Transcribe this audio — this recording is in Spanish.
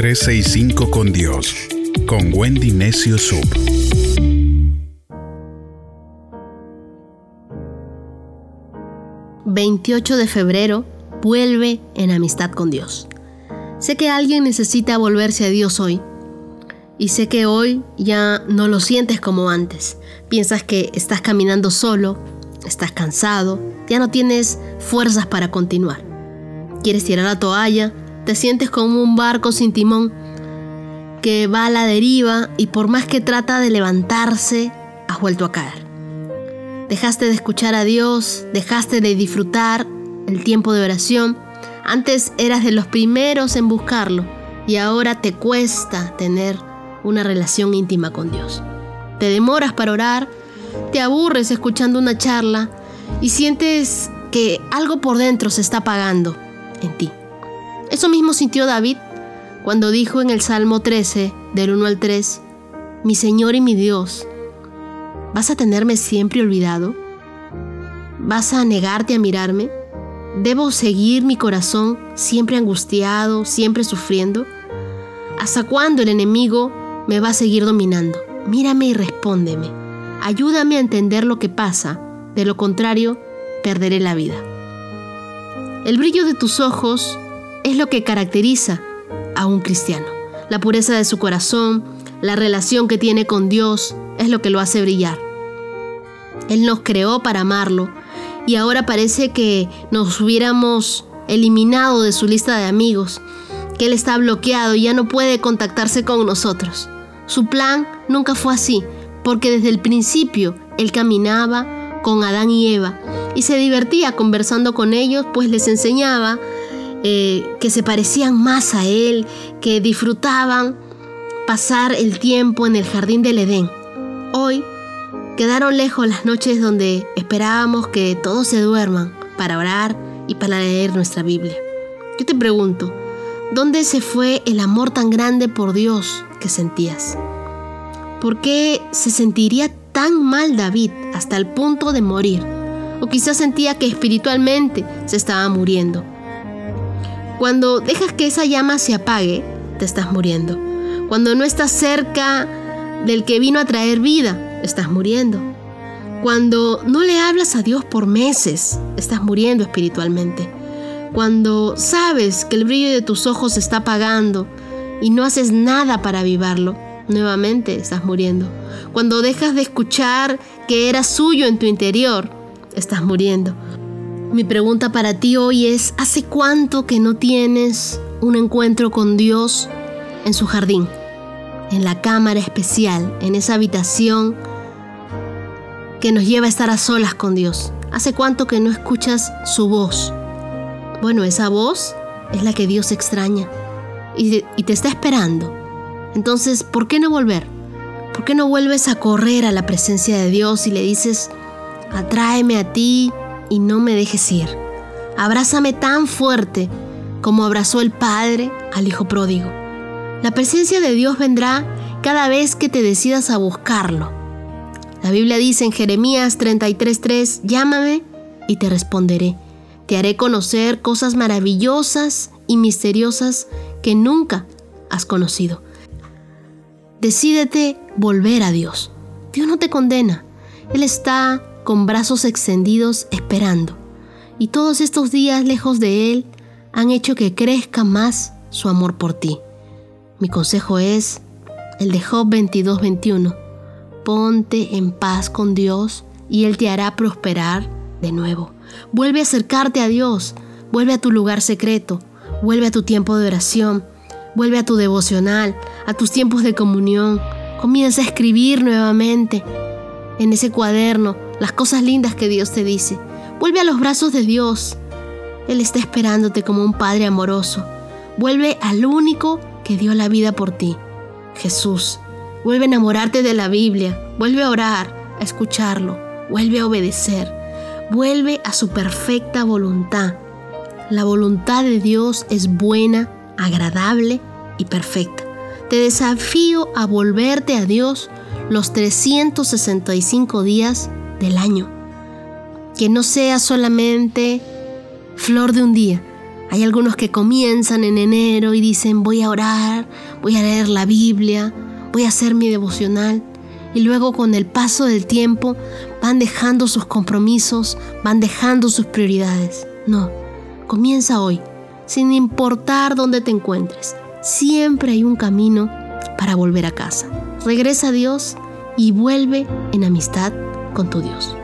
365 con Dios, con Wendy Necio Sub. ...28 de febrero... ...vuelve en amistad con Dios. Sé que alguien necesita volverse a Dios hoy. Y sé que hoy ya no lo sientes como antes. Piensas que estás caminando solo, estás cansado, ya no tienes fuerzas para continuar. Quieres tirar la toalla, te sientes como un barco sin timón que va a la deriva y por más que trata de levantarse, has vuelto a caer. Dejaste de escuchar a Dios, dejaste de disfrutar el tiempo de oración. Antes eras de los primeros en buscarlo y ahora te cuesta tener una relación íntima con Dios. Te demoras para orar, te aburres escuchando una charla y sientes que algo por dentro se está apagando en ti. Eso mismo sintió David cuando dijo en el Salmo 13, del 1 al 3, Mi Señor y mi Dios, ¿vas a tenerme siempre olvidado? ¿Vas a negarte a mirarme? ¿Debo seguir mi corazón siempre angustiado, siempre sufriendo? ¿Hasta cuándo el enemigo me va a seguir dominando? Mírame y respóndeme. Ayúdame a entender lo que pasa. De lo contrario, perderé la vida. El brillo de tus ojos es lo que caracteriza a un cristiano. La pureza de su corazón, la relación que tiene con Dios, es lo que lo hace brillar. Él nos creó para amarlo y ahora parece que nos hubiéramos eliminado de su lista de amigos, que Él está bloqueado y ya no puede contactarse con nosotros. Su plan nunca fue así, porque desde el principio Él caminaba con Adán y Eva y se divertía conversando con ellos, pues les enseñaba eh, que se parecían más a Él, que disfrutaban pasar el tiempo en el jardín del Edén. Hoy quedaron lejos las noches donde esperábamos que todos se duerman para orar y para leer nuestra Biblia. Yo te pregunto, ¿dónde se fue el amor tan grande por Dios que sentías? ¿Por qué se sentiría tan mal David hasta el punto de morir? O quizás sentía que espiritualmente se estaba muriendo. Cuando dejas que esa llama se apague, te estás muriendo. Cuando no estás cerca del que vino a traer vida, estás muriendo. Cuando no le hablas a Dios por meses, estás muriendo espiritualmente. Cuando sabes que el brillo de tus ojos se está apagando y no haces nada para avivarlo, nuevamente estás muriendo. Cuando dejas de escuchar que era suyo en tu interior, estás muriendo. Mi pregunta para ti hoy es, ¿hace cuánto que no tienes un encuentro con Dios en su jardín? En la cámara especial, en esa habitación que nos lleva a estar a solas con Dios. ¿Hace cuánto que no escuchas su voz? Bueno, esa voz es la que Dios extraña y, te está esperando. Entonces, ¿por qué no volver? ¿Por qué no vuelves a correr a la presencia de Dios y le dices, atráeme a ti, y no me dejes ir. Abrázame tan fuerte como abrazó el Padre al Hijo pródigo. La presencia de Dios vendrá cada vez que te decidas a buscarlo. La Biblia dice en Jeremías 33:3, llámame y te responderé. Te haré conocer cosas maravillosas y misteriosas que nunca has conocido. Decídete volver a Dios. Dios no te condena. Él está con brazos extendidos esperando. Y todos estos días lejos de Él han hecho que crezca más su amor por ti. Mi consejo es el de Job 22:21. Ponte en paz con Dios y Él te hará prosperar de nuevo. Vuelve a acercarte a Dios, vuelve a tu lugar secreto, vuelve a tu tiempo de oración, vuelve a tu devocional, a tus tiempos de comunión. Comienza a escribir nuevamente en ese cuaderno las cosas lindas que Dios te dice. Vuelve a los brazos de Dios. Él está esperándote como un Padre amoroso. Vuelve al único que dio la vida por ti, Jesús. Vuelve a enamorarte de la Biblia. Vuelve a orar, a escucharlo. Vuelve a obedecer. Vuelve a su perfecta voluntad. La voluntad de Dios es buena, agradable y perfecta. Te desafío a volverte a Dios los 365 días del año. Que no sea solamente flor de un día. Hay algunos que comienzan en enero y dicen voy a orar, voy a leer la Biblia, voy a hacer mi devocional. Y luego con el paso del tiempo van dejando sus compromisos, van dejando sus prioridades. No, comienza hoy, sin importar dónde te encuentres. Siempre hay un camino para volver a casa. Regresa a Dios y vuelve en amistad con tu Dios.